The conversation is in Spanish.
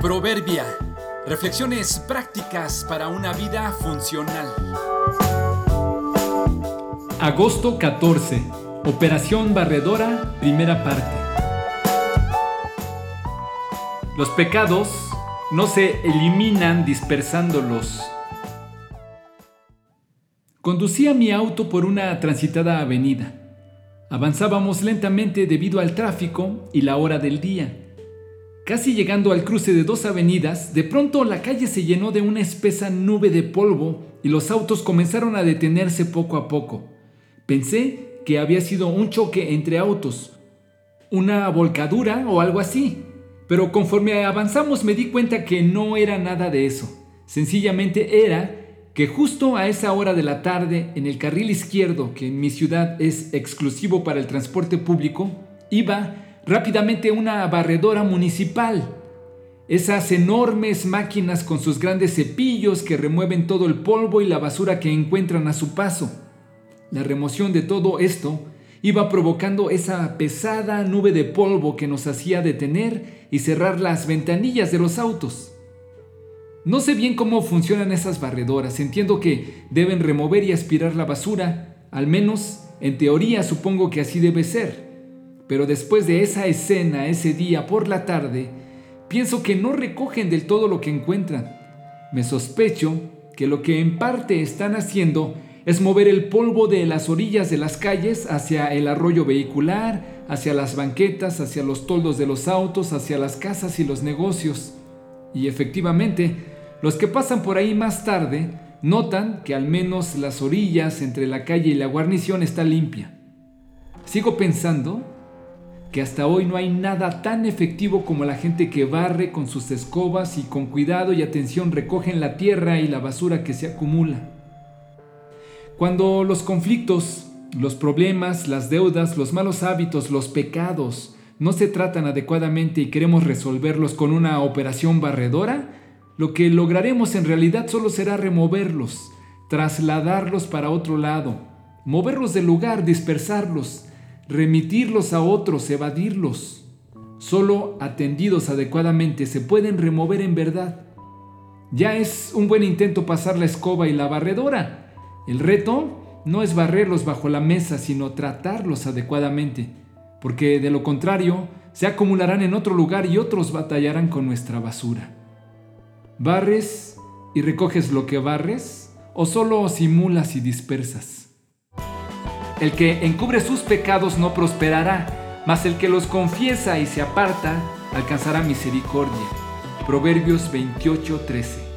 Proverbia. Reflexiones prácticas para una vida funcional. Agosto 14. Operación Barredora, primera parte. Los pecados no se eliminan dispersándolos. Conducía mi auto por una transitada avenida. Avanzábamos lentamente debido al tráfico y la hora del día. Casi llegando al cruce de dos avenidas, de pronto la calle se llenó de una espesa nube de polvo y los autos comenzaron a detenerse poco a poco. Pensé que había sido un choque entre autos, una volcadura o algo así, pero conforme avanzamos me di cuenta que no era nada de eso. Sencillamente era que justo a esa hora de la tarde, en el carril izquierdo, que en mi ciudad es exclusivo para el transporte público, iba rápidamente una barredora municipal. Esas enormes máquinas con sus grandes cepillos que remueven todo el polvo y la basura que encuentran a su paso. La remoción de todo esto iba provocando esa pesada nube de polvo que nos hacía detener y cerrar las ventanillas de los autos. No sé bien cómo funcionan esas barredoras, entiendo que deben remover y aspirar la basura, al menos en teoría supongo que así debe ser. Pero después de esa escena, ese día por la tarde, pienso que no recogen del todo lo que encuentran. Me sospecho que lo que en parte están haciendo es mover el polvo de las orillas de las calles hacia el arroyo vehicular, hacia las banquetas, hacia los toldos de los autos, hacia las casas y los negocios. Y efectivamente, los que pasan por ahí más tarde notan que al menos las orillas entre la calle y la guarnición está limpia. Sigo pensando que hasta hoy no hay nada tan efectivo como la gente que barre con sus escobas y con cuidado y atención recogen la tierra y la basura que se acumula. Cuando los conflictos, los problemas, las deudas, los malos hábitos, los pecados no se tratan adecuadamente y queremos resolverlos con una operación barredora, lo que lograremos en realidad solo será removerlos, trasladarlos para otro lado, moverlos del lugar, dispersarlos, remitirlos a otros, evadirlos. Solo atendidos adecuadamente se pueden remover en verdad. Ya es un buen intento pasar la escoba y la barredora. El reto no es barrerlos bajo la mesa, sino tratarlos adecuadamente, porque de lo contrario se acumularán en otro lugar y otros batallarán con nuestra basura. ¿Barres y recoges lo que barres o solo simulas y dispersas? El que encubre sus pecados no prosperará, mas el que los confiesa y se aparta alcanzará misericordia. Proverbios 28:13